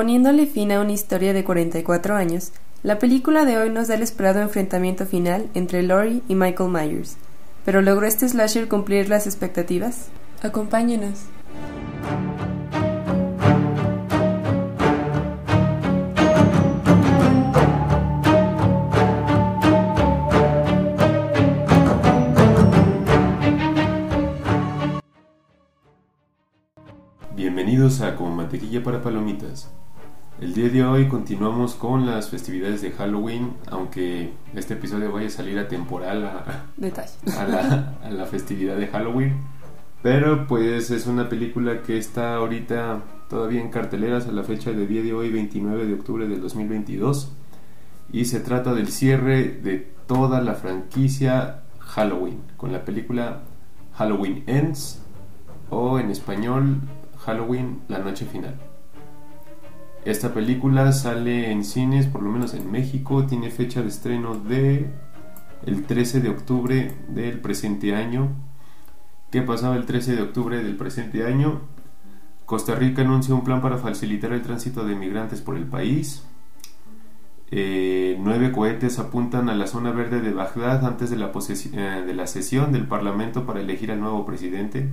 Poniéndole fin a una historia de 44 años, la película de hoy nos da el esperado enfrentamiento final entre Laurie y Michael Myers. ¿Pero logró este slasher cumplir las expectativas? Acompáñenos. Bienvenidos a Como Mantequilla para Palomitas. El día de hoy continuamos con las festividades de Halloween, aunque este episodio vaya a salir a temporal a, Detalle. a la, a la festividad de Halloween. Pero pues es una película que está ahorita todavía en carteleras a la fecha de día de hoy, 29 de octubre del 2022. Y se trata del cierre de toda la franquicia Halloween, con la película Halloween Ends o en español Halloween La Noche Final. Esta película sale en cines, por lo menos en México, tiene fecha de estreno de el 13 de octubre del presente año. ¿Qué pasaba el 13 de octubre del presente año? Costa Rica anuncia un plan para facilitar el tránsito de migrantes por el país. Eh, nueve cohetes apuntan a la zona verde de Bagdad antes de la, eh, de la sesión del Parlamento para elegir al nuevo presidente.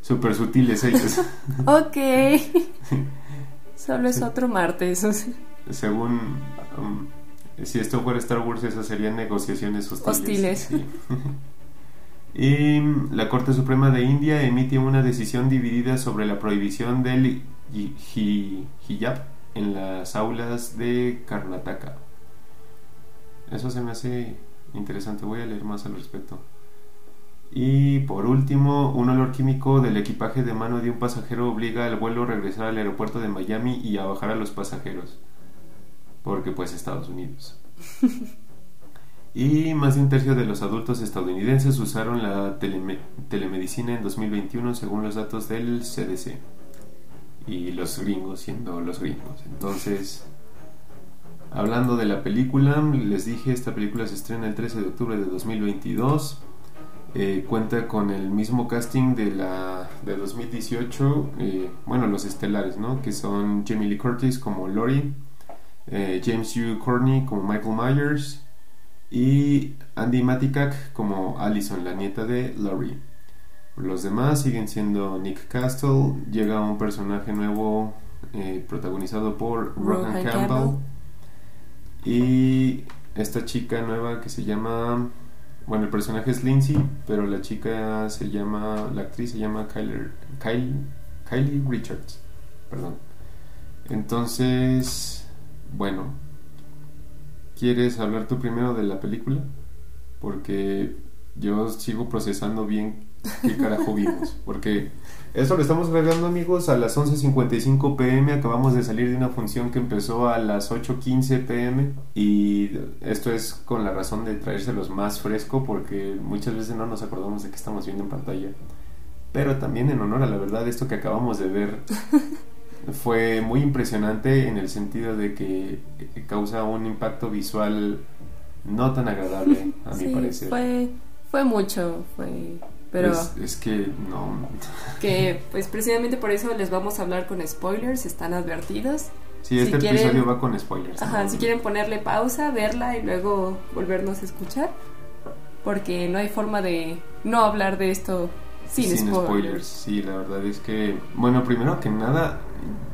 Súper sutiles ellos. ok. Solo es otro martes. Según. Um, si esto fuera Star Wars, esas serían negociaciones hostiles. Hostiles. Sí. y la Corte Suprema de India emite una decisión dividida sobre la prohibición del hijab en las aulas de Karnataka. Eso se me hace interesante. Voy a leer más al respecto. Y por último, un olor químico del equipaje de mano de un pasajero obliga al vuelo a regresar al aeropuerto de Miami y a bajar a los pasajeros. Porque pues Estados Unidos. y más de un tercio de los adultos estadounidenses usaron la teleme telemedicina en 2021 según los datos del CDC. Y los gringos siendo los gringos. Entonces, hablando de la película, les dije, esta película se estrena el 13 de octubre de 2022. Eh, cuenta con el mismo casting de la de 2018 eh, bueno los estelares no que son Jamie Lee Curtis como Lori eh, James Hugh Courtney como Michael Myers y Andy Matikak como Allison la nieta de Lori. Los demás siguen siendo Nick Castle llega un personaje nuevo protagonizado por Rohan Campbell, Campbell. Y esta chica nueva que se llama bueno, el personaje es Lindsay, pero la chica se llama, la actriz se llama Kylie, Kylie, Richards, perdón. Entonces, bueno, ¿quieres hablar tú primero de la película? Porque yo sigo procesando bien qué carajo vimos. Porque esto lo estamos grabando, amigos, a las 11.55 pm. Acabamos de salir de una función que empezó a las 8.15 pm. Y esto es con la razón de traérselos más fresco, porque muchas veces no nos acordamos de qué estamos viendo en pantalla. Pero también en honor a la verdad, esto que acabamos de ver fue muy impresionante en el sentido de que causa un impacto visual no tan agradable, a mi parecer. Fue, fue mucho, fue pero es, es, que no. Que pues precisamente por eso les vamos a hablar con spoilers, están advertidos. Sí, este si episodio va con spoilers. Ajá, ¿no? si quieren ponerle pausa, verla y luego volvernos a escuchar. Porque no hay forma de no hablar de esto sin, sin spoilers. spoilers. Sí, la verdad es que, bueno, primero que nada,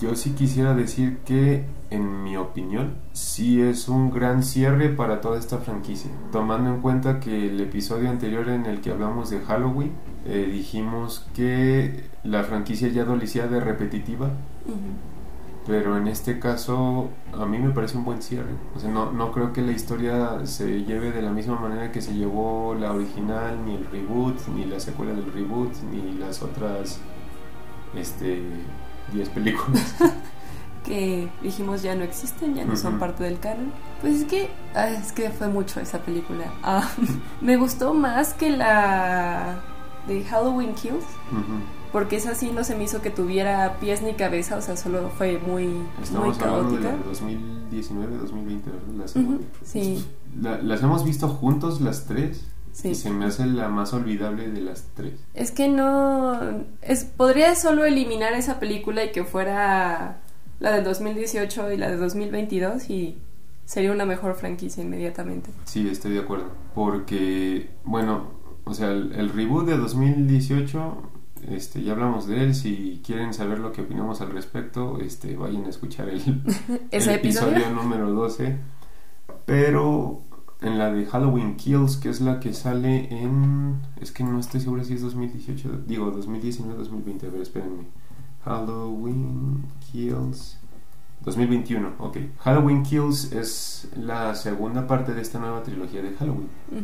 yo sí quisiera decir que, en mi opinión, sí es un gran cierre para toda esta franquicia. Tomando en cuenta que el episodio anterior en el que hablamos de Halloween, eh, dijimos que la franquicia ya adolecía de repetitiva. Uh -huh. Pero en este caso a mí me parece un buen cierre. O sea, no, no creo que la historia se lleve de la misma manera que se llevó la original, ni el reboot, ni la secuela del reboot, ni las otras este 10 películas. que dijimos ya no existen, ya no son Ujú. parte del canon. Pues es que, ah, es que fue mucho esa película. Ah, me gustó más que la de Halloween Kills, Ujú. porque esa sí no se me hizo que tuviera pies ni cabeza, o sea, solo fue muy, muy Estamos de caótica. de 2019, 2020, ¿verdad? La Ujú, segunda. Sí, La- las hemos visto juntos las tres sí. y se me hace la más olvidable de las tres. Es que no. Es, podría solo eliminar esa película y que fuera la del 2018 y la de 2022 y sería una mejor franquicia inmediatamente. Sí, estoy de acuerdo. Porque, bueno, o sea, el, el reboot de 2018, este, ya hablamos de él. Si quieren saber lo que opinamos al respecto, este, vayan a escuchar el, Ese el episodio. número 12. Pero en la de Halloween Kills, que es la que sale en... Es que no estoy seguro si es 2018, digo 2019, 2020, a ver, espérenme. Halloween Kills... 2021, ok. Halloween Kills es la segunda parte de esta nueva trilogía de Halloween. Ujú.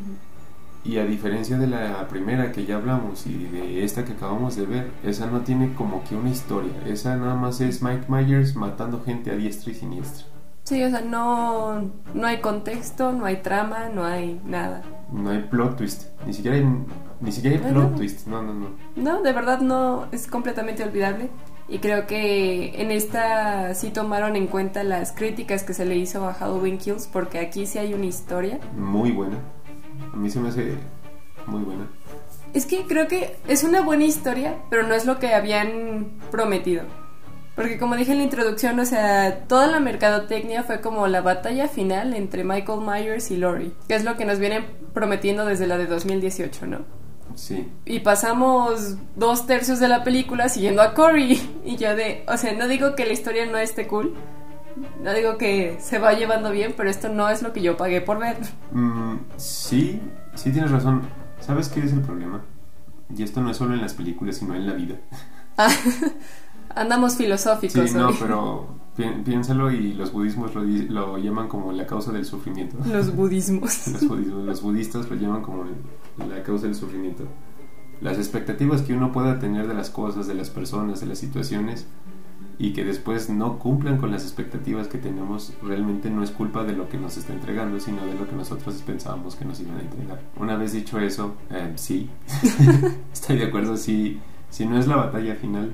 Y a diferencia de la primera que ya hablamos y de esta que acabamos de ver, esa no tiene como que una historia. Esa nada más es Mike Myers matando gente a diestra y siniestra. Sí, o sea, no, no hay contexto, no hay trama, no hay nada. No hay plot twist. Ni siquiera hay, ni siquiera hay No, plot no. twist. No, no, no. No, de verdad no, es completamente olvidable. Y creo que en esta sí tomaron en cuenta las críticas que se le hizo a Halloween Kills, porque aquí sí hay una historia. Muy buena. A mí se me hace muy buena. Es que creo que es una buena historia, pero no es lo que habían prometido. Porque como dije en la introducción, o sea, toda la mercadotecnia fue como la batalla final entre Michael Myers y Laurie, que es lo que nos vienen prometiendo desde la de 2018, ¿no? Sí. Y pasamos dos tercios de la película siguiendo a Corey. Y yo de, o sea, no digo que la historia no esté cool, no digo que se va llevando bien, pero esto no es lo que yo pagué por ver. Mm, sí, sí tienes razón. ¿Sabes qué es el problema? Y esto no es solo en las películas, sino en la vida. Andamos Sí, filosóficos no, hoy. pero pi- piénsalo y los budismos lo, lo llaman como la causa del sufrimiento. Los budismos. Los, budismos- los budistas lo llaman como la causa del sufrimiento. Las expectativas que uno pueda tener de las cosas, de las personas, de las situaciones y que después no cumplan con las expectativas que tenemos, realmente no es culpa de lo que nos está entregando, sino de lo que nosotros pensábamos que nos iban a entregar. Una vez dicho eso, eh, sí, estoy de acuerdo, sí, sí no es la batalla final,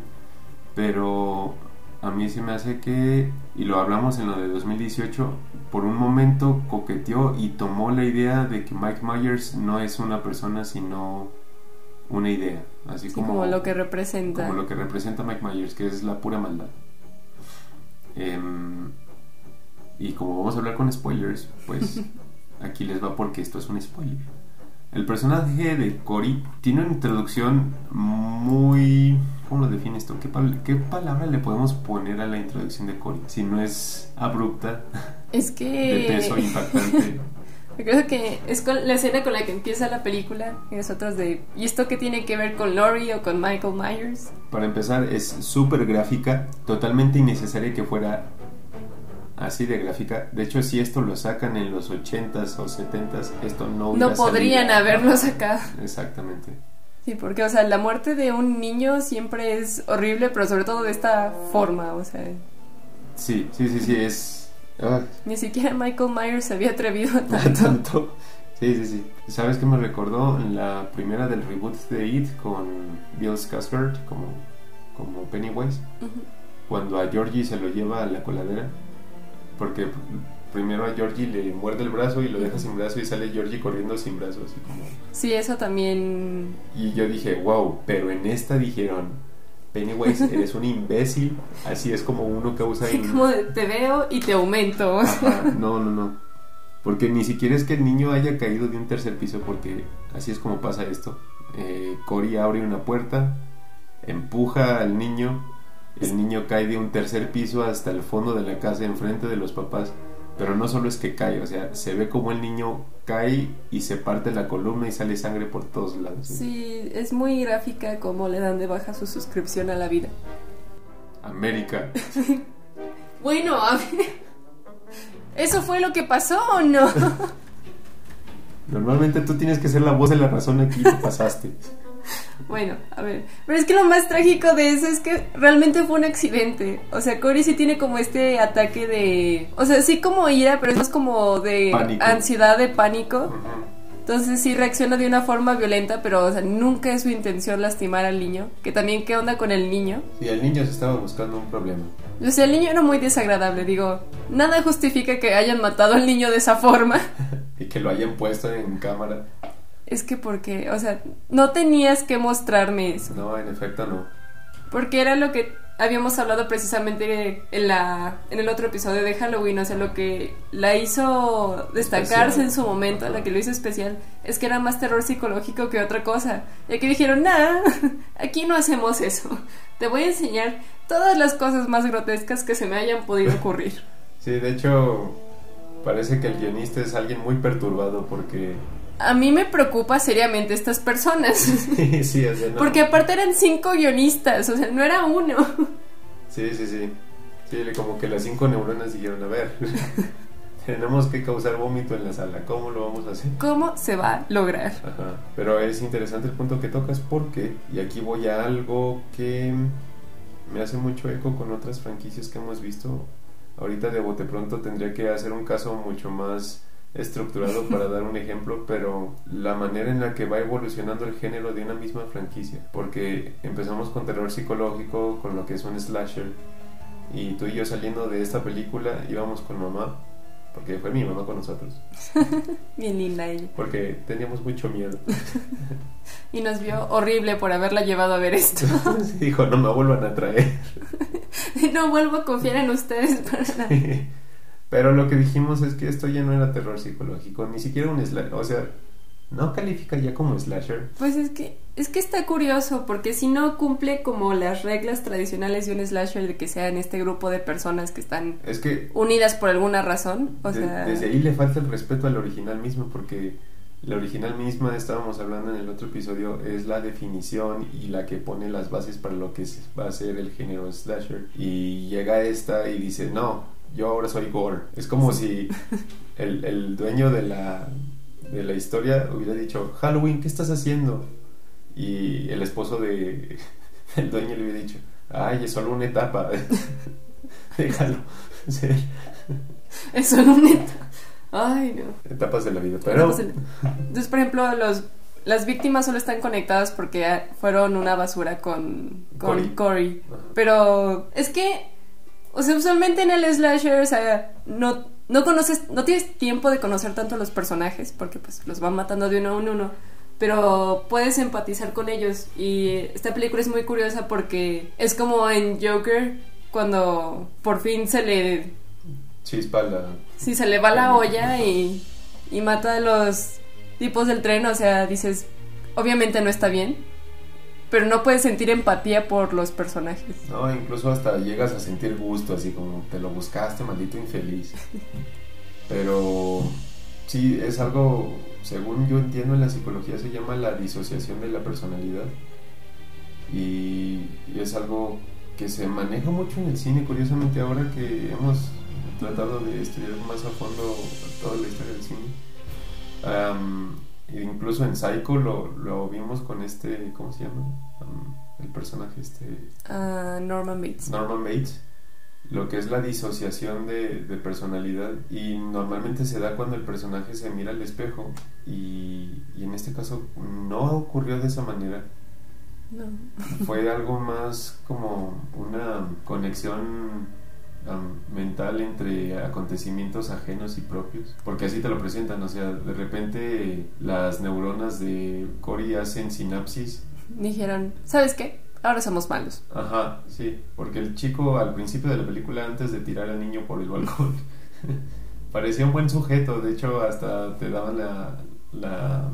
pero a mí se me hace que, y lo hablamos en lo de 2018, por un momento coqueteó y tomó la idea de que Mike Myers no es una persona, sino una idea, así Sí, como, como lo que representa. como lo que representa Mike Myers, que es la pura maldad. Em, y como vamos a hablar con spoilers, pues aquí les va porque esto es un spoiler. El personaje de Cory tiene una introducción muy... ¿Cómo lo defines tú? ¿Qué, pal- qué palabra le podemos poner a la introducción de Cory? Si no es abrupta, Es de que... peso impactante. Creo que es con la escena con la que empieza la película y nosotros de... ¿Y esto qué tiene que ver con Laurie o con Michael Myers? Para empezar, es súper gráfica, totalmente innecesaria que fuera así de gráfica. De hecho, si esto lo sacan en los 80s o 70s, esto no hubiera No podrían salido. haberlo sacado. Exactamente. Sí, porque, o sea, la muerte de un niño siempre es horrible, pero sobre todo de esta forma, o sea, Sí, sí, sí, sí, es... ah, ni siquiera Michael Myers se había atrevido a tanto. tanto. Sí, sí, sí. ¿Sabes qué me recordó? La primera del reboot de It con Bill Skarsgård como, como Pennywise. Cuando a Georgie se lo lleva a la coladera. Porque primero a Georgie le muerde el brazo y lo deja sin brazo y sale Georgie corriendo sin brazo, así como... Sí, eso también... Y yo dije, wow, pero en esta dijeron, Pennywise, eres un imbécil, así es como uno causa... Sí, in- como te veo y te aumento. Ajá, no, no, no. Porque ni siquiera es que el niño haya caído de un tercer piso, porque así es como pasa esto. Eh, Cory abre una puerta, empuja al niño, el niño cae de un tercer piso hasta el fondo de la casa enfrente de los papás. Pero no solo es que cae, o sea, se ve como el niño cae y se parte la columna y sale sangre por todos lados. Sí, es muy gráfica como le dan de baja su suscripción a la vida. América. Bueno, a ver, ¿eso fue lo que pasó o no? Normalmente tú tienes que ser la voz de la razón aquí y te pasaste. Bueno, a ver. Pero es que lo más trágico de eso es que realmente fue un accidente. O sea, Cory sí tiene como este ataque de. O sea, sí como ira, pero es más como de Pánico. ansiedad, de pánico. Entonces sí reacciona de una forma violenta, pero o sea, nunca es su intención lastimar al niño. Que también, ¿qué onda con el niño? Sí, el niño se estaba buscando un problema. O sea, el niño era muy desagradable. Digo, nada justifica que hayan matado al niño de esa forma. Y que lo hayan puesto en cámara. Es que porque, o sea, no tenías que mostrarme eso. No, en efecto no. Porque era lo que habíamos hablado precisamente en la en el otro episodio de Halloween, o sea, lo que la hizo destacarse Especial. en su momento, la que lo hizo especial, es que era más terror psicológico que otra cosa. Y aquí dijeron, nah, aquí no hacemos eso. Te voy a enseñar todas las cosas más grotescas que se me hayan podido ocurrir. Sí, de hecho, parece que el guionista es alguien muy perturbado porque... A mí me preocupa seriamente estas personas. sí, o sea, no. Porque aparte eran cinco guionistas, o sea, no era uno. Sí, sí, sí. Sí, como que las cinco neuronas dijeron, a ver, tenemos que causar vómito en la sala, ¿cómo lo vamos a hacer? ¿Cómo se va a lograr? Ajá. Pero es interesante el punto que tocas porque, y aquí voy a algo que me hace mucho eco con otras franquicias que hemos visto. Ahorita de bote pronto tendría que hacer un caso mucho más estructurado para dar un ejemplo, pero la manera en la que va evolucionando el género de una misma franquicia, porque empezamos con terror psicológico, con lo que es un slasher, y tú y yo saliendo de esta película íbamos con mamá, porque fue mi mamá con nosotros, Bien linda ella. porque teníamos mucho miedo. Y nos vio horrible por haberla llevado a ver esto. Dijo, no me vuelvan a traer. no vuelvo a confiar en ustedes para nada. Pero lo que dijimos es que esto ya no era terror psicológico, ni siquiera un slasher. O sea, no califica ya como slasher. Pues es que es que está curioso porque si no cumple como las reglas tradicionales de un slasher de que sean este grupo de personas que están Es que unidas por alguna razón, o de- sea, desde ahí le falta el respeto al original mismo, porque la original misma, estábamos hablando en el otro episodio, es la definición y la que pone las bases para lo que va a ser el género slasher. Y llega esta y dice, no, yo ahora soy gore. Es como si el, el dueño de la, de la historia hubiera dicho, Halloween, ¿qué estás haciendo? Y el esposo de el dueño le hubiera dicho, ay, es solo una etapa. Déjalo. Sí, es solo un neta. Ay, no. etapas de la vida. Pero Entonces, por ejemplo, los las víctimas solo están conectadas porque ah, fueron una basura con con Cory. Cory. Ajá. Pero es que, o sea, usualmente en el slasher, o sea, no, no conoces, no tienes tiempo de conocer tanto a los personajes porque pues los van matando de uno en uno, pero puedes empatizar con ellos y esta película es muy curiosa porque es como en Joker cuando por fin se le, chispa la... sí, se le va la olla y, y mata a los tipos del tren, o sea, dices, obviamente no está bien. Pero no puedes sentir empatía por los personajes. No, incluso hasta llegas a sentir gusto, así como te lo buscaste, maldito infeliz. Pero sí, es algo, según yo entiendo en la psicología, se llama la disociación de la personalidad. Y, es algo que se maneja mucho en el cine, curiosamente ahora que hemos tratado de estudiar más a fondo toda la historia del cine. E incluso en Psycho lo, lo vimos con este, ¿cómo se llama? Am, el personaje este... Ah, Norman Bates. Norman Bates, lo que es la disociación de, de personalidad y normalmente se da cuando el personaje se mira al espejo y, y en este caso no ocurrió de esa manera, No. fue algo más como una conexión mental entre acontecimientos ajenos y propios, porque así te lo presentan, o sea, de repente las neuronas de Cory hacen sinapsis Dijeron, ¿sabes qué? Ahora somos malos. Ajá, sí, porque el chico al principio de la película, antes de tirar al niño por el balcón, parecía un buen sujeto, de hecho hasta te daban la, la,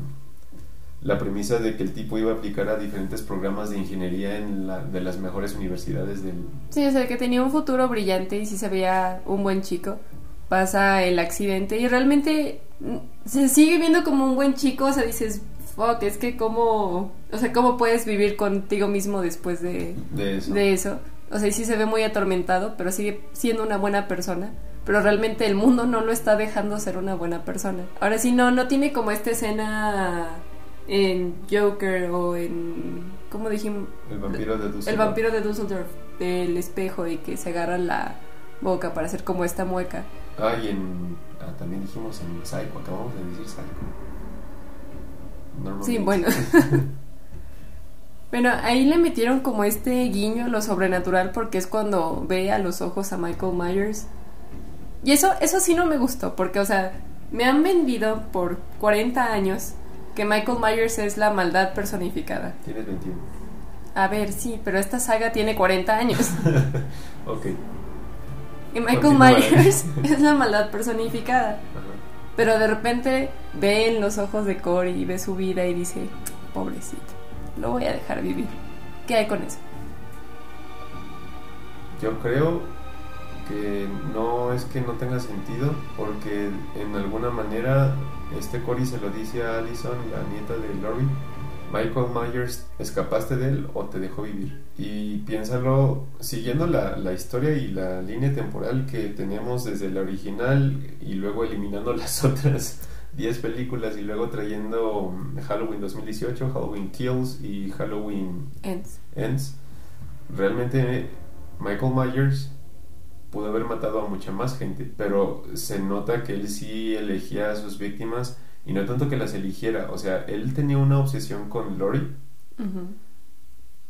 la premisa de que el tipo iba a aplicar a diferentes programas de ingeniería en la, de las mejores universidades del... Sí, o sea, que tenía un futuro brillante y sí se veía un buen chico. Pasa el accidente y realmente mm, se sigue viendo como un buen chico, o sea, dices, fuck, es que cómo, o sea, cómo puedes vivir contigo mismo después de, De eso. de eso. O sea, y sí se ve muy atormentado, pero sigue siendo una buena persona. Pero realmente el mundo no lo está dejando ser una buena persona. Ahora sí, no, no tiene como esta escena en Joker o en. ¿Cómo dijimos? El vampiro de Dusseldorf. El vampiro de Dusseldorf, del espejo y que se agarra la boca para hacer como esta mueca. Ah, y en. Ah, también dijimos en Psycho, acabamos de decir Psycho. Sí, bueno. bueno, ahí le metieron como este guiño lo sobrenatural porque es cuando ve a los ojos a Michael Myers. Y eso, eso sí no me gustó, porque, o sea, me han vendido por 40 años que Michael Myers es la maldad personificada. Tienes 21. A ver, sí, pero esta saga tiene 40 años. ok. Y Michael Myers es la maldad personificada. Pero de repente ve en los ojos de Corey y ve su vida y dice, pobrecito, lo voy a dejar vivir. ¿Qué hay con eso? Yo creo que no es que no tenga sentido, porque en alguna manera este Corey se lo dice a Allison, la nieta de Lori, Michael Myers, ¿escapaste de él o te dejó vivir? Y piénsalo, siguiendo la, la, historia y la línea temporal que tenemos desde la original y luego eliminando las otras 10 películas y luego trayendo Halloween 2018, Halloween Kills y Halloween Ends. Ends realmente Michael Myers pudo haber matado a mucha más gente, pero se nota que él sí elegía a sus víctimas y no tanto que las eligiera, o sea, él tenía una obsesión con Lori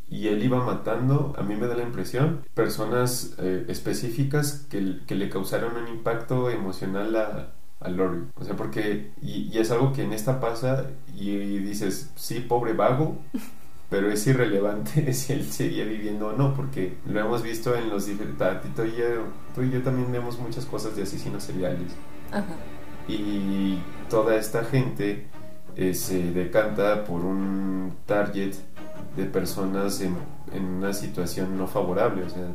y él iba matando, a mí me da la impresión, personas eh, específicas que, que, le causaron un impacto emocional a, a Lori. O sea, porque, y, y, es algo que en esta pasa y, dices, sí, pobre vago. pero es irrelevante si él seguía viviendo o no, porque lo hemos visto en los diferentes... Tú tú y yo también vemos muchas cosas de asesinos seriales. Ajá. Y toda esta gente eh, se decanta por un target de personas en, en, una situación no favorable, o sea,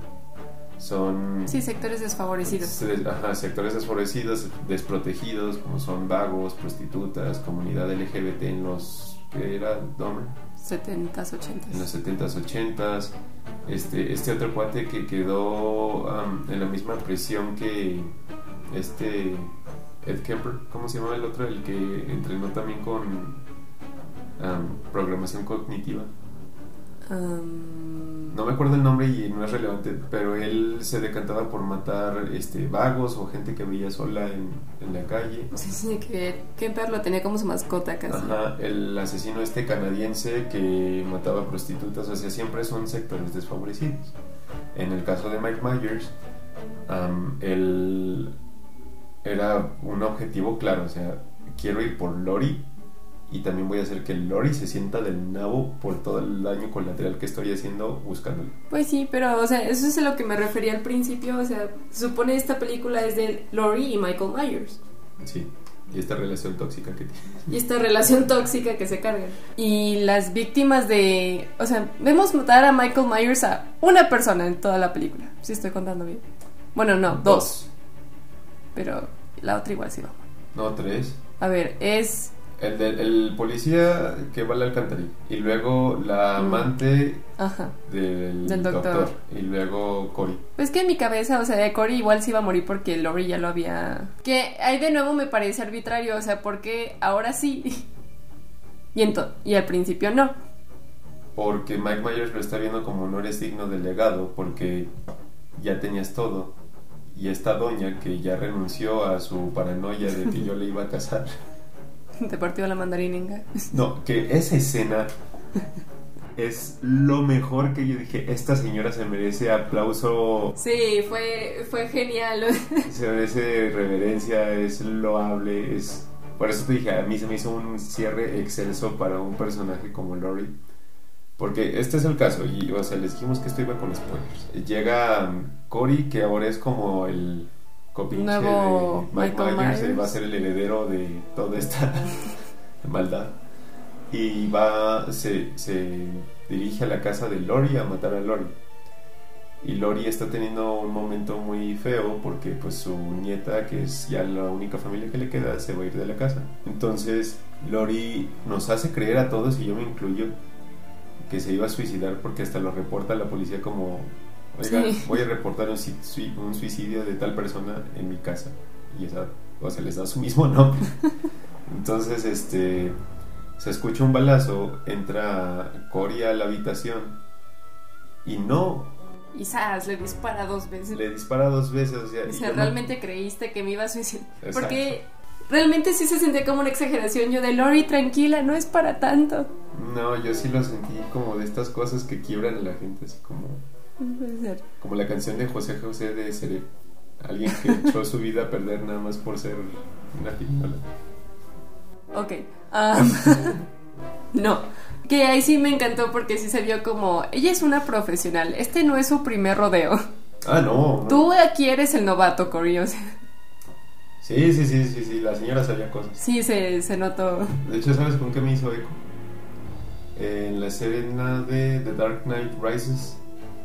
son... Sí, sectores desfavorecidos. Ajá, sectores desfavorecidos, desprotegidos, como son vagos, prostitutas, comunidad LGBT en los... ¿Qué era? ¿Dahmer? 70s, 80s. En los 70s, 80s. Este, este otro cuate que quedó um, en la misma prisión que este Ed Kemper, ¿cómo se llama el otro? El que entrenó también con um, programación cognitiva. Um... No me acuerdo el nombre y no es relevante, pero él se decantaba por matar este vagos o gente que veía sola en, en la calle. Sí, sí, que lo tenía como su mascota casi. Ajá, el asesino este canadiense que mataba prostitutas, o sea, siempre son sectores desfavorecidos. En el caso de Mike Myers, um, él era un objetivo claro, o sea, quiero ir por Lori y también voy a hacer que Lori se sienta del nabo por todo el daño colateral que estoy haciendo buscándolo. Pues sí, pero o sea, eso es a lo que me refería al principio, o sea, se supone esta película es de Lori y Michael Myers. Sí. Y esta relación tóxica que tiene. Y esta relación tóxica que se cargan. Y las víctimas de... O sea, vemos matar a Michael Myers a una persona en toda la película. Si estoy contando bien. Bueno, no, dos. dos. Pero la otra igual sí va. No, tres. A ver, es el, el policía que va a la alcantarilla. Y luego la amante Ajá. Del, del doctor. Y luego Cory. Pues que en mi cabeza, o sea, Cory igual se iba a morir porque Lori ya lo había. Que ahí de nuevo me parece arbitrario, o sea, porque ahora sí. y, ento y al principio no. Porque Mike Myers lo está viendo como no eres digno del legado, porque ya tenías todo. Y esta doña que ya renunció a su paranoia de que yo le iba a casar. Te partió la mandarininga. No, que esa escena es lo mejor que yo dije. Esta señora se merece aplauso. Sí, fue, fue genial. Se merece reverencia, es loable, es... Por eso te dije, a mí se me hizo un cierre excelso para un personaje como Lori. Porque este es el caso, y o sea, les dijimos que esto iba con spoilers. Llega Cory, que ahora es como el Nuevo Mike Myers, va a ser el heredero de toda esta maldad. Y va se, se dirige a la casa de Lori a matar a Lori. Y Lori está teniendo un momento muy feo porque pues su nieta que es ya la única familia que le queda se va a ir de la casa. Entonces Lori nos hace creer a todos y yo me incluyo que se iba a suicidar porque hasta lo reporta la policía como Oiga, voy a reportar un, suicidio de tal persona en mi casa. Y esa, o sea, les da su mismo nombre. Entonces, este, se escucha un balazo, entra Cory a la habitación y no. Y Sas le dispara dos veces. Le dispara dos veces, o sea, O realmente creíste que me iba a suicidar. Exacto. Porque realmente sí se sentía como una exageración. Yo de Lori, tranquila, no es para tanto. No, yo sí lo sentí como de estas cosas que quiebran a la gente, así como, puede ser. como la canción de José José de ser alguien que echó su vida a perder nada más por ser una pirinola. Ok. am, no. Que ahí sí me encantó porque sí se vio como. Ella es una profesional. Este no es su primer rodeo. Ah, no. no. Tú aquí eres el novato, Cory. o sea, Sí, sí, sí, sí, sí, la señora sabía cosas. sí, se, se notó. De hecho, ¿sabes con qué me hizo eco? En la escena de The Dark Knight Rises,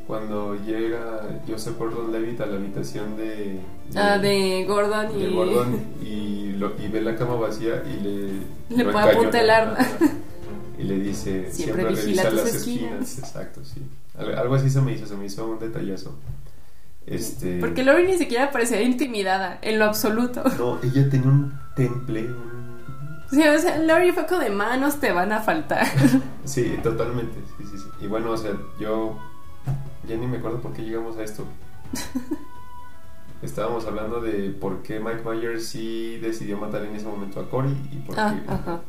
cuando llega Joseph Gordon-Levitt a la habitación de... Ah, de Gordon y. de Gordon y, lo- y ve la cama vacía y le... Le lo pone a punta el arma. Y le dice, Siempre siempre, vigila revisa tus las esquinas". esquinas. Exacto, sí. Al- Algo así se me hizo, se me hizo un detallazo. Este... Porque Lori ni siquiera parecía intimidada, en lo absoluto. No, ella tenía un temple. Sí, o sea, Lori fue de manos te van a faltar. Sí, totalmente, sí, sí, sí. Y bueno, o sea, yo ya ni me acuerdo por qué llegamos a esto. Estábamos hablando de por qué Mike Myers sí decidió matar en ese momento a Cory y por qué... Ah, ajá.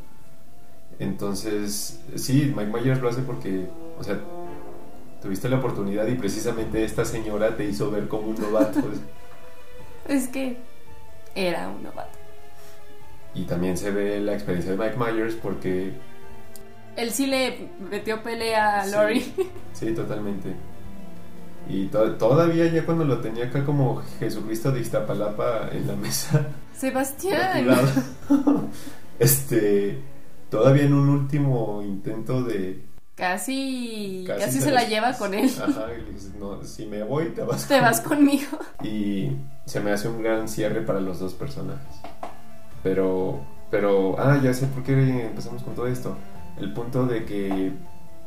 Entonces, sí, Mike Myers lo hace porque, o sea, tuviste la oportunidad y precisamente esta señora te hizo ver como un novato. Es que era un novato. y también se ve la experiencia de Mike Myers porque... Él sí le metió pelea a Sí. Lori. Sí, totalmente. Y to- todavía ya cuando lo tenía acá como Jesucristo de Iztapalapa en la mesa, Sebastián. este, todavía en un último intento de... Casi, casi, se, la lleva con él. Ajá, y le dices, no, si me voy, te vas. Te vas conmigo". conmigo. Y se me hace un gran cierre para los dos personajes. Pero, pero, ah, ya sé por qué empezamos con todo esto. El punto de que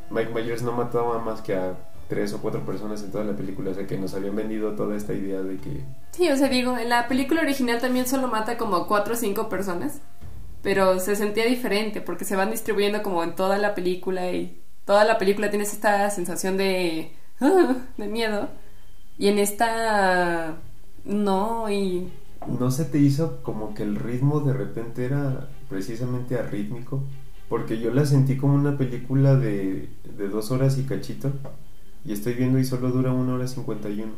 Mike Myers no mataba más que a tres o cuatro personas en toda la película, o sea que nos habían vendido toda esta idea de que Sí, o sea, digo, en la película original también solo mata como cuatro o cinco personas. Pero se sentía diferente porque se van distribuyendo como en toda la película y toda la película tienes esta sensación de, de miedo. Y en esta no, y ¿No se te hizo como que el ritmo de repente era precisamente arrítmico? Porque yo la sentí como una película de, de dos horas y cachito. Y estoy viendo y solo dura una hora cincuenta y uno.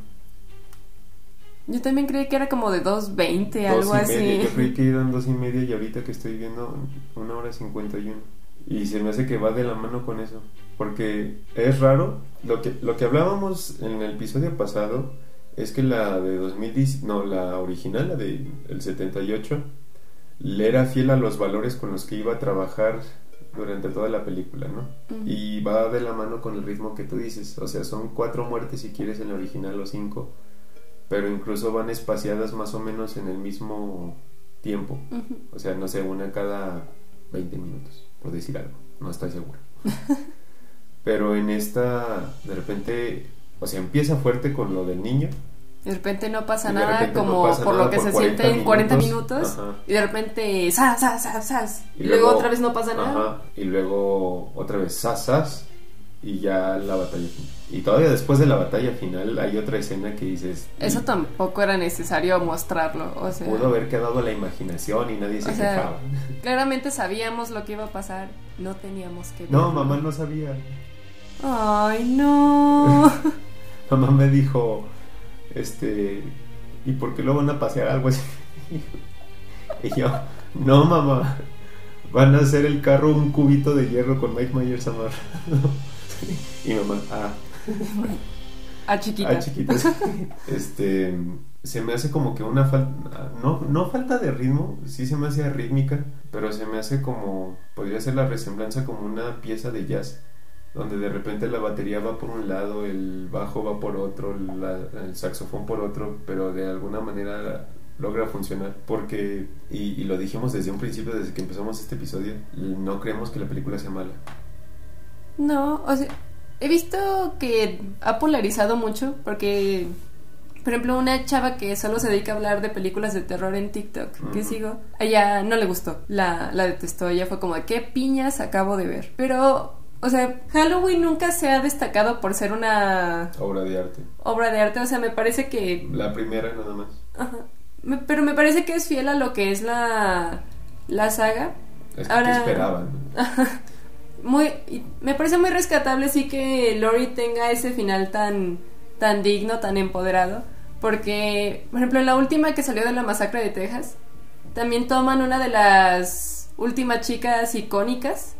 yo también creí que era como de 2.20, Dos algo y así. media. Yo creí que eran dos y media y ahorita que estoy viendo una hora cincuenta y uno. Y se me hace que va de la mano con eso. Porque es raro. Lo que, lo que hablábamos en el episodio pasado es que la de 2010, no, la original, la de el 78, le era fiel a los valores con los que iba a trabajar durante toda la película, ¿no? Y va de la mano con el ritmo que tú dices. O sea, son cuatro muertes si quieres en la original o cinco. Pero incluso van espaciadas más o menos en el mismo tiempo. O sea, no sé, una cada 20 minutos, por decir algo. No estoy seguro. Pero en esta, de repente, o sea, empieza fuerte con lo del niño. De repente no pasa nada no como pasa por nada lo que por se 40 siente en 40 minutos. Ajá. Y de repente, ¡zas, zas, zas, zas! Y, luego, otra vez no pasa nada. Y luego otra vez sasas y ya la batalla final. Y todavía después de la batalla final hay otra escena que dices... Eso tampoco era necesario mostrarlo. O sea, Pudo haber quedado la imaginación y nadie se quejaba. claramente sabíamos lo que iba a pasar. No teníamos que No, verlo. mamá no sabía. Ay, no. Mamá me dijo, este, ¿y por qué lo van a pasear algo así? Y yo, no mamá, van a hacer el carro un cubito de hierro con Mike Myers amarrado. Y mamá, ah, A chiquita. ah, chiquitas. Este, se me hace como que una falta, no, no falta de ritmo, sí se me hace rítmica, pero se me hace como, podría ser la resemblanza como una pieza de jazz donde de repente la batería va por un lado, el bajo va por otro, la- el saxofón por otro, pero de alguna manera logra funcionar porque, y, y lo dijimos desde un principio, desde que empezamos este episodio, no creemos que la película sea mala. No, o sea, he visto que ha polarizado mucho porque por ejemplo, una chava que solo se dedica a hablar de películas de terror en TikTok, que sigo, a ella no le gustó, la, la detestó, ella fue como, ¿qué piñas acabo de ver? Pero, o sea, Halloween nunca se ha destacado por ser una Obra de arte. obra de arte, o sea, me parece que... La primera nada más. ajá, me- pero me parece que es fiel a lo que es la, la saga. Es que Ahora- ¿qué esperaban. Muy, y me parece muy rescatable sí que Lori tenga ese final tan, tan digno, tan empoderado, porque, por ejemplo, en la última que salió de la masacre de Texas, también toman una de las últimas chicas icónicas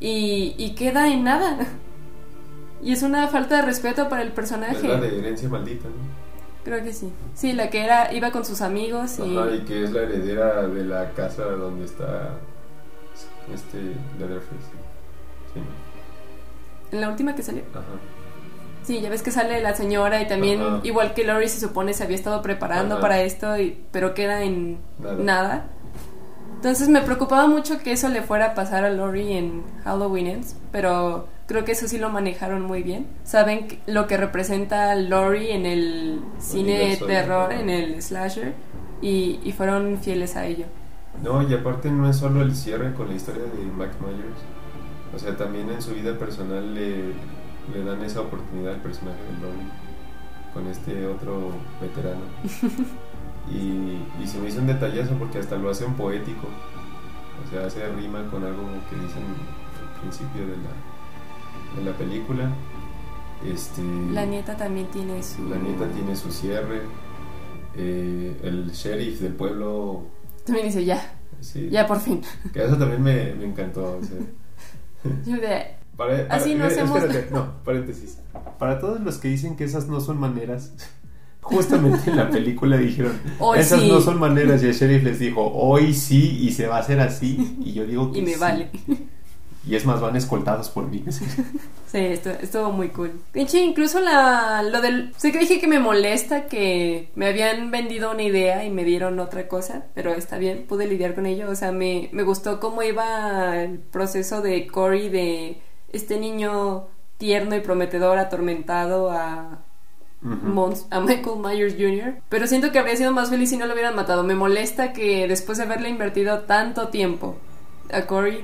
y, y queda en nada. Y es una falta de respeto para el Es personaje. la de herencia maldita, ¿no? Creo que sí. Sí, la que era iba con sus amigos y... Ajá, y que es la heredera de la casa donde está este Leatherface. Sí. En la última que salió. Ajá. Sí, ya ves que sale la señora y también, Ajá. igual que Lori, se supone se había estado preparando Ajá. para esto, y, pero queda en Nada. nada. Entonces me preocupaba mucho que eso le fuera a pasar a Lori en Halloween Ends, pero creo que eso sí lo manejaron muy bien. Saben que- lo que representa Lori en el cine de terror, en el slasher, y, y fueron fieles a ello. No, y aparte no es solo el cierre con la historia de Mike Myers. O sea, también en su vida personal le, le dan esa oportunidad al personaje de Lori con este otro veterano. Y, y se me hizo un detallazo porque hasta lo hacen poético. O sea, hace rima con algo que dicen al principio de la, de la película. Este, La nieta también tiene su... la nieta tiene su cierre. Eh, el sheriff del pueblo. También dice, ya, sí, ya por fin. que eso también me, me encantó. o sea. Yo de, Para- para- Así no eh, hacemos- espérate, no, paréntesis. Para todos los que dicen que esas no son maneras, justamente en la película dijeron, Hoy esas sí. no son maneras, y el sheriff les dijo, hoy sí, y se va a hacer así, y yo digo que y me sí. vale. Y es más, van escoltados por mí. Sí, esto, estuvo muy cool. Pinche, incluso la, lo del... Sé que dije que me molesta que me habían vendido una idea y me dieron otra cosa, pero está bien, pude lidiar con ello. O sea, me, me gustó cómo iba el proceso de Cory de este niño tierno y prometedor, atormentado a, Mons- a Michael Myers Jr. Pero siento que habría sido más feliz si no lo hubieran matado. Me molesta que después de haberle invertido tanto tiempo a Cory,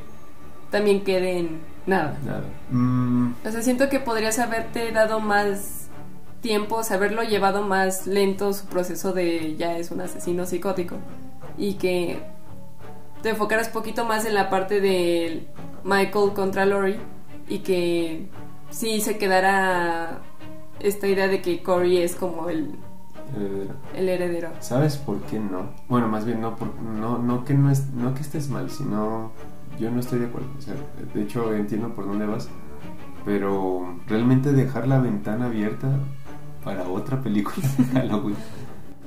también quede en nada. Nada. Mm, O sea, siento que podrías haberte dado más tiempo, o sea, haberlo llevado más lento su proceso de ya es un asesino psicótico. Y que te enfocaras poquito más en la parte de Michael contra Lori y que sí se quedara esta idea de que Corey es como el, heredero. el heredero. ¿Sabes por qué no? Bueno, más bien no, por- no, no, que, no, es, no que estés mal, sino yo no estoy de acuerdo. O sea, de hecho entiendo por dónde vas, pero realmente dejar la ventana abierta para otra película de Halloween.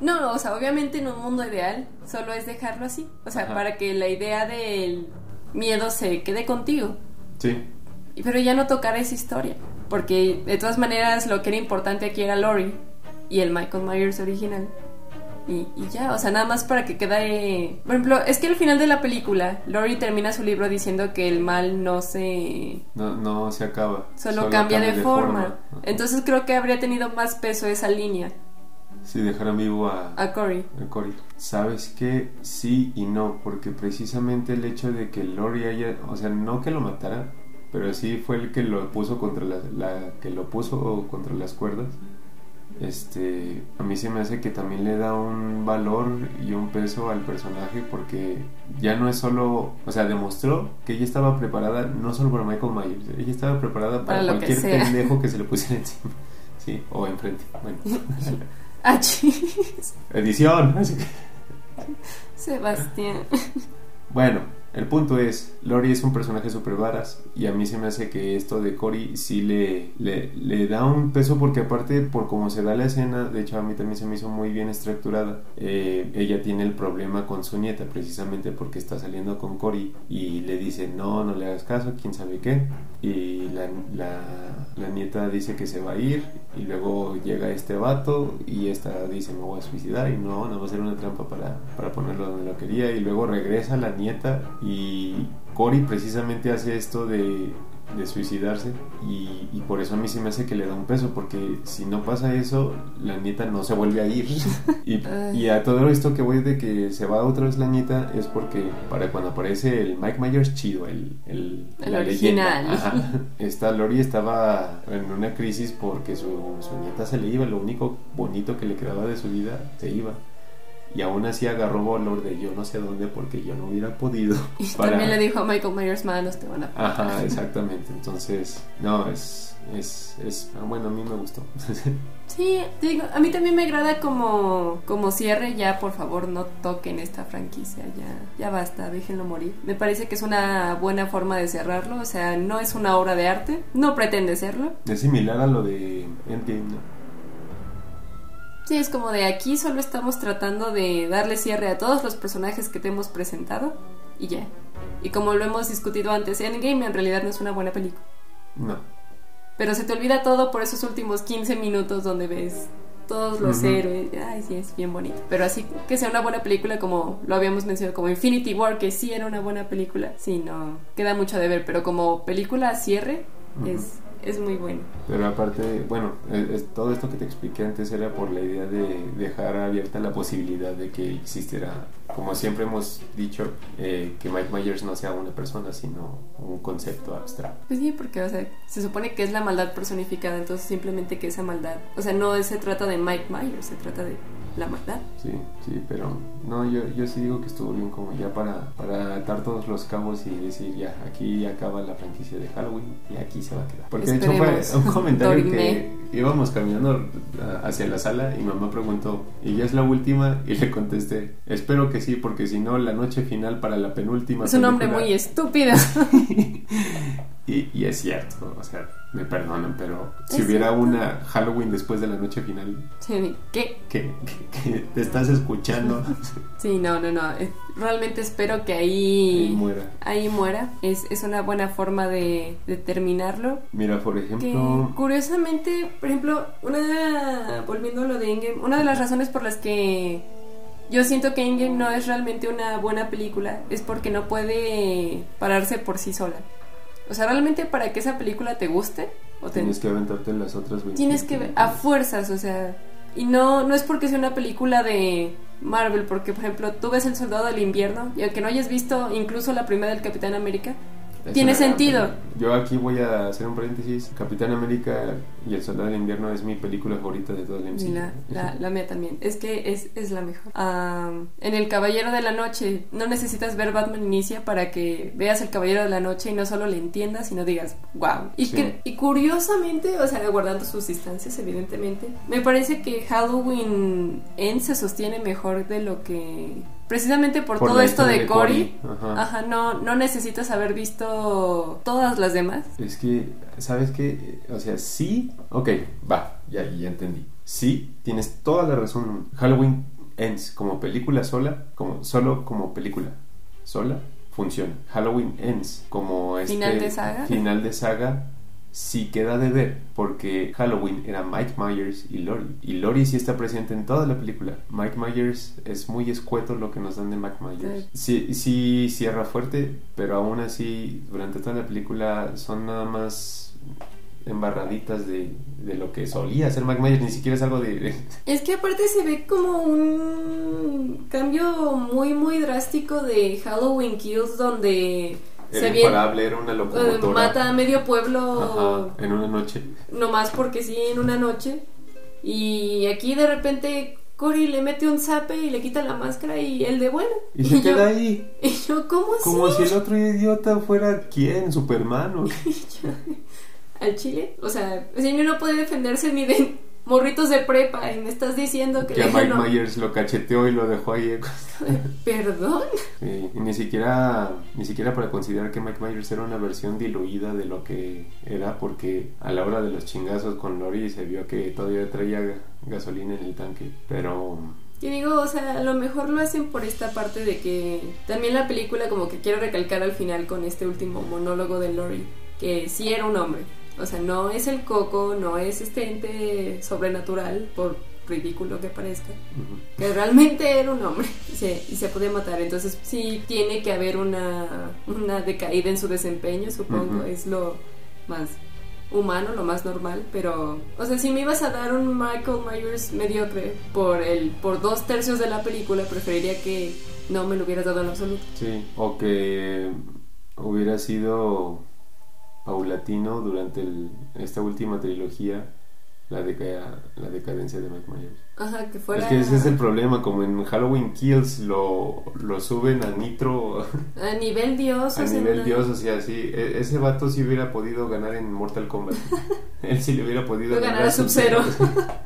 No, o sea, obviamente en un mundo ideal solo es dejarlo así. O sea, Ajá. para que la idea del miedo se quede contigo. Sí, Pero ya no tocar esa historia. Porque de todas maneras lo que era importante aquí era Lori y el Michael Myers original. Y, y ya, o sea, nada más para que quede... Por ejemplo, es que al final de la película, Lori termina su libro diciendo que el mal no se... no, no se acaba. Solo, cambia, de, forma. Entonces creo que habría tenido más peso esa línea Si dejaran vivo a, a Cory. a Cory. ¿Sabes qué? Sí y no, porque precisamente el hecho de que Lori haya, o sea, no que lo matara, pero sí fue el que lo puso contra la, la- que lo puso contra las cuerdas. Este, a mí se me hace que también le da un valor y un peso al personaje porque ya no es solo, o sea, demostró que ella estaba preparada no solo para Michael Myers, ella estaba preparada para, Para que cualquier sea. pendejo que se le pusiera encima. Sí, o enfrente. Bueno. Ah. Edición. que- Sebastián. Bueno, el punto es, Lori es un personaje super varas y a mí se me hace que esto de Cory sí le, le, le da un peso porque aparte por cómo se da la escena, de hecho a mí también se me hizo muy bien estructurada, eh, ella tiene el problema con su nieta precisamente porque está saliendo con Cory y le dice no, no le hagas caso, quién sabe qué y la, la, la nieta dice que se va a ir y luego llega este vato y esta dice me voy a suicidar y no, no va a ser una trampa para, para ponerlo donde lo quería y luego regresa la nieta Cory precisamente hace esto de de suicidarse y, y, por eso a mí se me hace que le da un peso porque si no pasa eso la nieta no se vuelve a ir. Y, y, a todo esto que voy de que se va otra vez la nieta es porque para cuando aparece el Mike Myers chido el, el, el original. ajá, esta Lori estaba en una crisis porque su, su nieta se le iba lo único bonito que le quedaba de su vida se iba y aún así agarró valor de yo no sé dónde porque yo no hubiera podido. Y también le dijo a Michael Myers, manos te van a Ajá, exactamente. Entonces, no, es, es, es, ah, bueno, a mí me gustó. sí, digo, a mí también me agrada como, como cierre, ya por favor no toquen esta franquicia, ya, ya basta, déjenlo morir. Me parece que es una buena forma de cerrarlo, o sea, no es una obra de arte, no pretende serlo. Es similar a lo de Endgame, ¿no? Sí, es como de aquí solo estamos tratando de darle cierre a todos los personajes que te hemos presentado y ya. Y como lo hemos discutido antes, Endgame en realidad no es una buena película. No. Pero se te olvida todo por esos últimos 15 minutos donde ves todos los uh -huh. héroes. Ay, sí, es bien bonito. Pero así que sea una buena película como lo habíamos mencionado, como Infinity War, que sí era una buena película. Sí, no, queda mucho de ver, pero como película cierre uh -huh. es es muy bueno. Pero aparte, bueno, es, todo esto que te expliqué antes era por la idea de dejar abierta la posibilidad de que existiera, como siempre hemos dicho, eh, que Mike Myers no sea una persona, sino un concepto abstracto. Pues sí, porque o sea, se supone que es la maldad personificada, entonces simplemente que esa maldad, o sea, no se trata de Mike Myers, se trata de la maldad. Sí, sí, pero no, yo, yo sí digo que estuvo bien como ya para, para atar todos los cabos y decir ya, aquí acaba la franquicia de Halloween y aquí se va a quedar. Porque Esperemos. de hecho fue un comentario que íbamos caminando hacia la sala y mamá preguntó, ¿y ya es la última? Y le contesté, espero que sí, porque si no, la noche final para la penúltima. Es un película... hombre muy estúpido. y, y, es cierto, o sea, me perdonan, pero si hubiera cierto. una Halloween después de la noche final. Sí, ¿qué? ¿Qué? ¿Qué? ¿Te estás escuchando? Sí, no, no, no. Realmente espero que ahí, ahí muera. Ahí muera. Es, es una buena forma de, de terminarlo. Mira, por ejemplo. Que, curiosamente, por ejemplo, una. Volviendo a lo de Endgame, una de las razones por las que yo siento que Endgame no es realmente una buena película es porque no puede pararse por sí sola. O sea, realmente para que esa película te guste. O te... Tienes que aventarte las otras 20 Tienes que, a fuerzas, o sea. Y no, no es porque sea una película de Marvel, porque por ejemplo tú ves El Soldado del Invierno y aunque no hayas visto incluso la primera del Capitán América, tiene sentido. Yo aquí voy a hacer un paréntesis. Capitán América y El Soldado del Invierno es mi película favorita de todo el MCU. La, la, la, mía también. Es que es, es la mejor. Um, en El Caballero de la Noche no necesitas ver Batman Inicia para que veas El Caballero de la Noche y no solo le entiendas, sino digas, wow. Y, sí. que, y curiosamente, o sea, guardando sus distancias, evidentemente, me parece que Halloween End se sostiene mejor de lo que precisamente por, por todo esto de, de Cory, Ajá. Ajá, no, no necesitas haber visto todas las demás. Es que, ¿sabes qué? O sea, sí, ok, va, ya, ya entendí. Sí, tienes toda la razón. Halloween Ends como película sola, como solo como película sola, funciona. Halloween Ends como este final de saga, final de saga sí queda de ver porque Halloween era Mike Myers y Lori y Lori sí está presente en toda la película. Mike Myers es muy escueto lo que nos dan de Mike Myers. Sí, sí cierra fuerte pero aún así durante toda la película son nada más embarraditas de, de lo que solía hacer Mike Myers, ni siquiera es algo de, de... Es que aparte se ve como un cambio muy muy drástico de Halloween Kills donde era se imparable, era una locomotora. Uh, mata a medio pueblo Ajá, en una noche. Nomás porque sí, en una noche. Y aquí de repente Cory le mete un zape y le quita la máscara y el de bueno. Y, se queda yo, ahí. Y yo, ¿cómo así? Como si el otro idiota fuera quién, Superman. ¿o? Al chile. O sea, si no puede defenderse ni de morritos de prepa y me estás diciendo que, que a Mike no... Myers lo cacheteó y lo dejó ahí perdón sí, y ni siquiera ni siquiera para considerar que Mike Myers era una versión diluida de lo que era porque a la hora de los chingazos con Lori se vio que todavía traía gasolina en el tanque pero y digo, o sea, a lo mejor lo hacen por esta parte de que también la película como que quiero recalcar al final con este último monólogo de Lori que sí era un hombre o sea, no es el coco, no es este ente sobrenatural, por ridículo que parezca, uh -huh. que realmente era un hombre y se, y se podía matar. Entonces sí tiene que haber una, una decaída en su desempeño, supongo, uh -huh. es lo, más humano, lo más normal, pero, o sea, si me ibas a dar un Michael Myers mediocre por el por dos tercios de la película, preferiría que no me lo hubieras dado en absoluto. Sí, o que hubiera sido paulatino durante el- esta última trilogía la, deca- la decadencia de Mike Myers. Ajá, que fuera Es que ese es el problema, como en Halloween Kills lo, lo suben a Nitro a nivel dios, a nivel no- dios, o sea, sí, e- ese vato sí hubiera podido ganar en Mortal Kombat. Él sí le hubiera podido Puede ganar a Sub-Zero.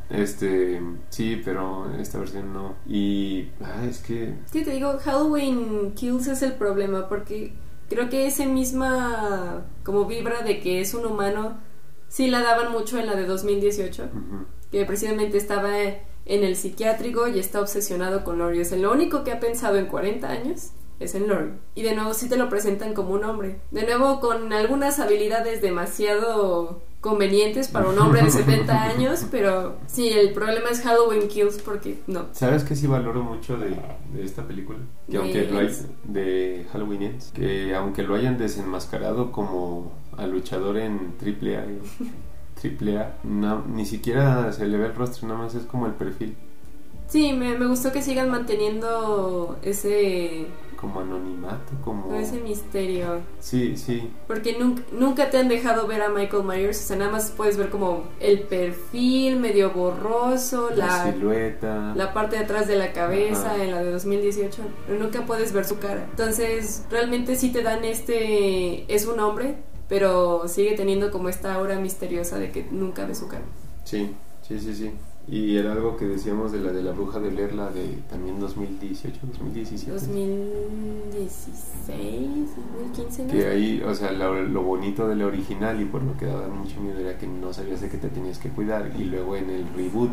Este, sí, pero esta versión no. Y, ah, es que, Sí, te digo, Halloween Kills es el problema porque creo que esa misma como vibra de que es un humano sí la daban mucho en la de 2018, ujú, que precisamente estaba en el psiquiátrico y está obsesionado con Lori. O sea, lo único que ha pensado en 40 años es en Lori. Y de nuevo sí te lo presentan como un hombre. De nuevo con algunas habilidades demasiado convenientes para un hombre de 70 años, pero sí, el problema es Halloween Kills porque no. ¿Sabes qué sí valoro mucho de, de esta película? Que ¿De aunque lo hay, de Halloween Ends, que aunque lo hayan desenmascarado como al luchador en Triple A, Triple A, no, ni siquiera se le ve el rostro, nada más es como el perfil, Sí, me, me gustó que sigan manteniendo ese, como anonimato, como... ese misterio. Sí, sí, Porque nunca, nunca te han dejado ver a Michael Myers. O sea, nada más puedes ver como el perfil medio borroso, la, la, silueta. la parte de atrás de la cabeza Ajá. en la de 2018. Pero nunca puedes ver su cara. Entonces, realmente sí te dan este... Es un hombre, pero sigue teniendo como esta aura misteriosa de que nunca ve su cara. Sí, sí, sí, sí. Y era algo que decíamos de la de la bruja de leer, la de también 2018, 2017. 2016, 2015, ¿no? Que ahí, o sea, lo, lo bonito del original y por lo que daba mucho miedo era que no sabías de qué te tenías que cuidar. Y luego en el reboot,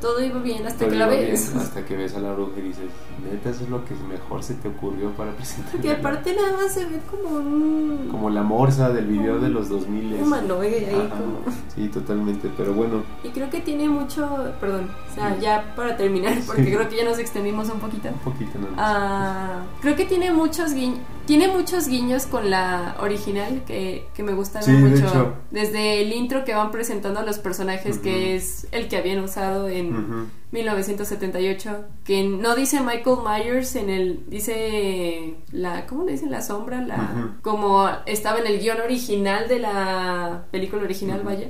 Todo iba bien hasta todo que la bien, ves. hasta que ves a la bruja y dices, neta, eso es lo que mejor se te ocurrió para presentar. Que aparte nada más se ve como un Como la morsa del video de los 2000 humanoide ahí Ajá. como... Sí, totalmente, pero bueno, Y creo que tiene mucho... Perdón, o sea, ya para terminar, porque Sí. creo que ya nos extendimos un poquito. un poquito nada más. Ah, creo que tiene muchos guiños. Tiene muchos guiños con la original que, que me Sí, de mucho. hecho. Desde el intro que van presentando a los personajes, que es el que habían usado en Ujú. 1978. Que no dice Michael Myers en el. Dice. la ¿Cómo le dicen? La sombra. la. Como estaba en el guion original de la película original, vaya.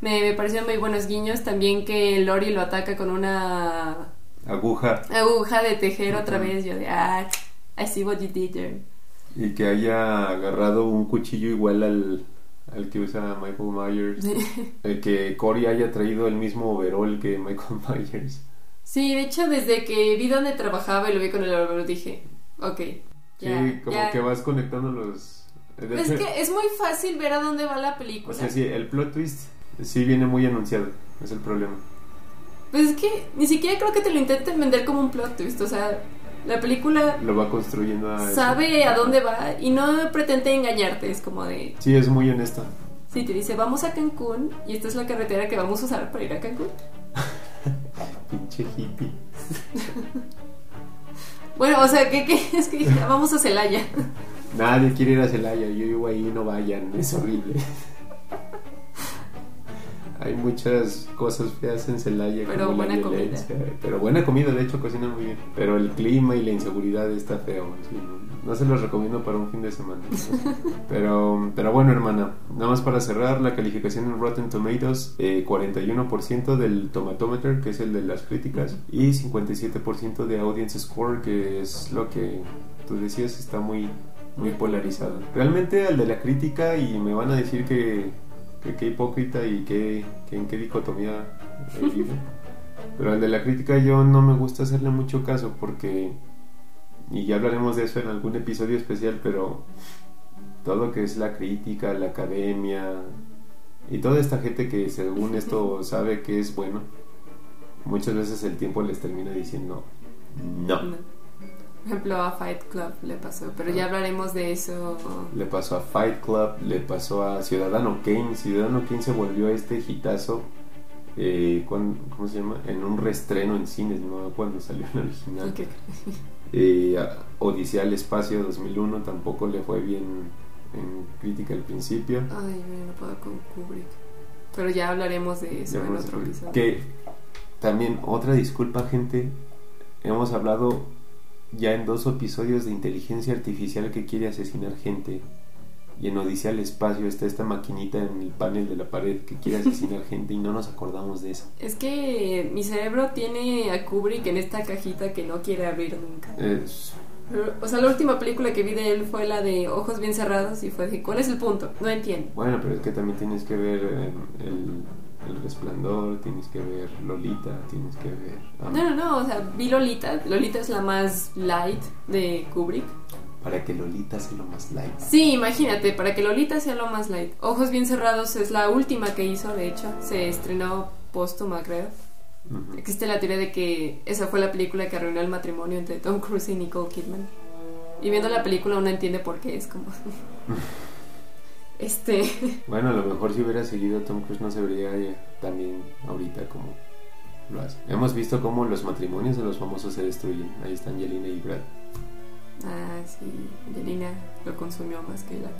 Me, me parecieron muy buenos guiños. También que Lori lo ataca con una Aguja. aguja de tejer otra vez. Yo de, ah, I see what you did there. Y que haya agarrado un cuchillo igual al, al que usa Michael Myers. El que Cory haya traído el mismo overall que Michael Myers. Sí, de hecho, desde que vi dónde trabajaba y lo vi con el overol, dije, ok. Ya, sí, como ya. que vas conectando los... Es que es muy fácil ver a dónde va la película. O sea, sí, el plot twist sí viene muy anunciado. Es el problema. Pues es que ni siquiera creo que te lo intenten vender como un plot twist. O sea, la película Lo va construyendo a... eso. sabe a dónde va y no pretende engañarte. Es como de, Sí, es muy honesta. sí, te dice, vamos a Cancún y esta es la carretera que vamos a usar para ir a Cancún. Pinche hippie. Bueno, o sea, ¿qué, qué? Es que vamos a Celaya. Nadie quiere ir a Celaya. Yo vivo ahí, no vayan. Es horrible. Hay muchas cosas feas en Celaya Pero como la buena comida. violencia. Pero buena comida, de hecho cocinan muy bien. Pero el clima y la inseguridad está feo. sí, no, se los recomiendo para un fin de semana. pero, pero bueno, hermana, nada más para cerrar la calificación en Rotten Tomatoes, eh, 41% del tomatometer, que es el de las críticas, y 57% de audience score, que es lo que tú decías, está muy muy polarizado. Realmente al de la crítica y me van a decir que qué hipócrita y que en qué dicotomía he vivido. Pero al de la crítica yo no me gusta hacerle mucho caso porque, y ya hablaremos de eso en algún episodio especial, pero todo que es la crítica, la academia y toda esta gente que según esto sabe que es bueno, muchas veces el tiempo les termina diciendo no. No. Ejemplo, a Fight Club le pasó, pero ya hablaremos de eso. Le pasó a Fight Club, le pasó a Ciudadano Kane. Ciudadano Kane se volvió este hitazo. Eh, ¿Cómo se llama? En un restreno en cines, no cuando salió el original. Ok. Eh, a- Odisea al Espacio 2001 tampoco le fue bien en crítica al principio. Ay, yo no puedo con Kubrick. Pero ya hablaremos de eso Ya en a otro episodio. Que también, otra disculpa, gente. Hemos hablado ya en dos episodios de inteligencia artificial que quiere asesinar gente. Y en Odisea al Espacio está esta maquinita en el panel de la pared que quiere asesinar gente y no nos acordamos de eso. Es que mi cerebro tiene a Kubrick en esta cajita que no quiere abrir nunca. Es- O sea, la última película que vi de él fue la de Ojos Bien Cerrados y fue de, ¿cuál es el punto? No entiendo. bueno, pero es que también tienes que ver eh, el, el resplandor, tienes que ver Lolita, tienes que ver... ah, No, no, no, o sea, vi Lolita. Lolita es la más light de Kubrick. Para que Lolita sea lo más light. Sí, imagínate, para que Lolita sea lo más light. Ojos Bien Cerrados es la última que hizo, de hecho. Se estrenó póstuma, creo. Existe la teoría de que esa fue la película que arruinó el matrimonio entre Tom Cruise y Nicole Kidman. Y viendo la película uno entiende por qué, es como... este... Bueno, a lo mejor si hubiera seguido Tom Cruise no se vería bien ahorita como lo hace. Hemos visto cómo los matrimonios de los famosos se destruyen. Ahí están Angelina y Brad. Ah, sí, Angelina lo consumió más que la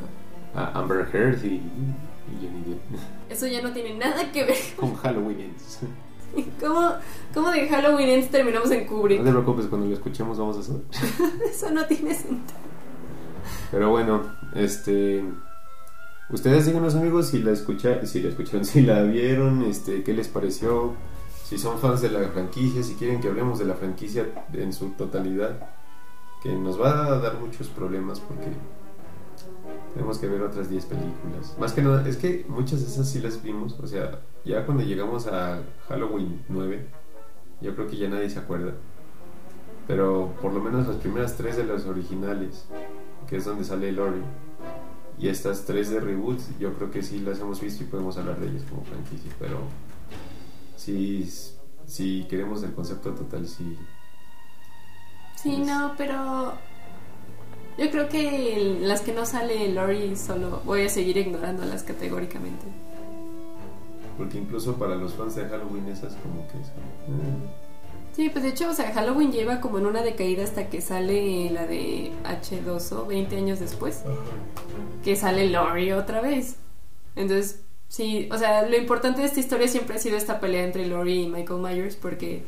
Ah, Amber Heard y, y Johnny Depp. Eso ya no tiene nada que ver. Con Halloween Ends. ¿Cómo, cómo de Halloween Ends terminamos en Kubrick? No te preocupes, cuando lo escuchemos vamos a saber. Eso no tiene sentido. Pero bueno, este... Ustedes díganos amigos si la si la escucharon, si la vieron, este, qué les pareció, si son fans de la franquicia, si quieren que hablemos de la franquicia en su totalidad, que nos va a dar muchos problemas porque tenemos que ver otras 10 películas. Más que nada, es que muchas de esas sí las vimos, o sea, ya cuando llegamos a Halloween 9, yo creo que ya nadie se acuerda. Pero por lo menos las primeras tres de las originales, que es donde sale Lori, y estas tres de reboot, yo creo que sí las hemos visto y podemos hablar de ellas como franquicia. Pero si, si queremos el concepto total, sí. Sí, no, pero yo creo que el- las que no sale Lori solo voy a seguir ignorándolas categóricamente. Porque incluso para los fans de Halloween, esas como que son. Sí, pues de hecho, o sea, Halloween lleva como en una decaída hasta que sale la de H2O 20 años después, que sale Lori otra vez. Entonces, sí, o sea, lo importante de esta historia siempre ha sido esta pelea entre Lori y Michael Myers porque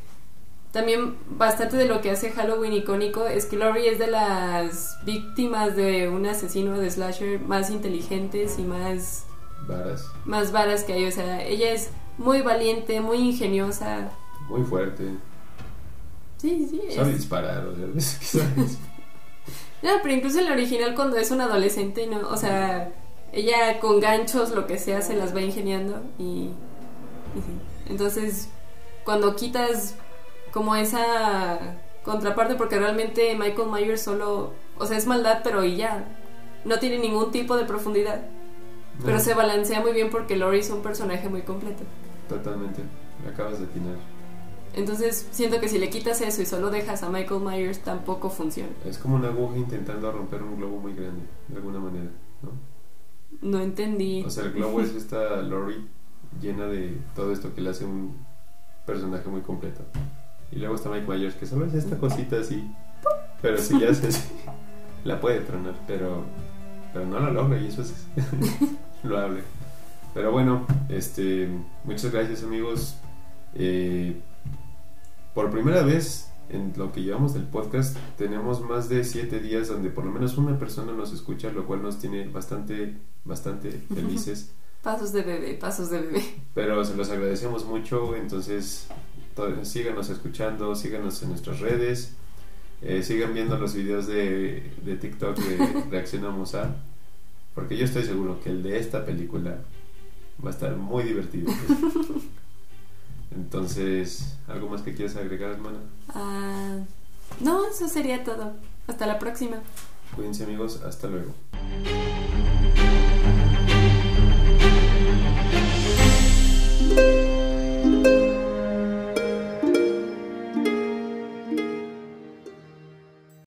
también bastante de lo que hace Halloween icónico es que Lori es de las víctimas de un asesino de slasher más inteligentes y más varas. más varas que hay, o sea, ella es muy valiente, muy ingeniosa. Muy fuerte. Sí, sí, Sabe es- disparar, o sea, es que sabes. No, pero incluso en la original cuando es una adolescente, ¿no? O sea, ella con ganchos, lo que sea, se las va ingeniando y... y sí. Entonces, cuando quitas como esa contraparte, porque realmente Michael Myers solo... O sea, es maldad, pero y ya. No tiene ningún tipo de profundidad. Pero se balancea muy bien porque Lori es un personaje muy completo. Totalmente. Me acabas de atinar. Entonces, siento que si le quitas eso y solo dejas a Michael Myers, tampoco funciona. Es como una aguja intentando romper un globo muy grande, de alguna manera, ¿no? No entendí. O sea, el globo es esta Lori llena de todo esto que le hace un personaje muy completo. Y luego está Mike Myers, que solo es esta cosita así. Pero si ya hace así, la puede tronar, pero, pero no lo logra y eso es loable. Pero bueno, este, muchas gracias amigos. Eh, por primera vez en lo que llevamos del podcast, tenemos más de siete días donde por lo menos una persona nos escucha, lo cual nos tiene bastante, bastante felices. Pasos de bebé, pasos de bebé. Pero se los agradecemos mucho, entonces to- síganos escuchando, síganos en nuestras redes, eh, sigan viendo los videos de, de TikTok de Reaccionamos a, porque yo estoy seguro que el de esta película va a estar muy divertido. Entonces, ¿algo más que quieras agregar, hermana? Ah, no, eso sería todo. Hasta la próxima. Cuídense amigos, hasta luego.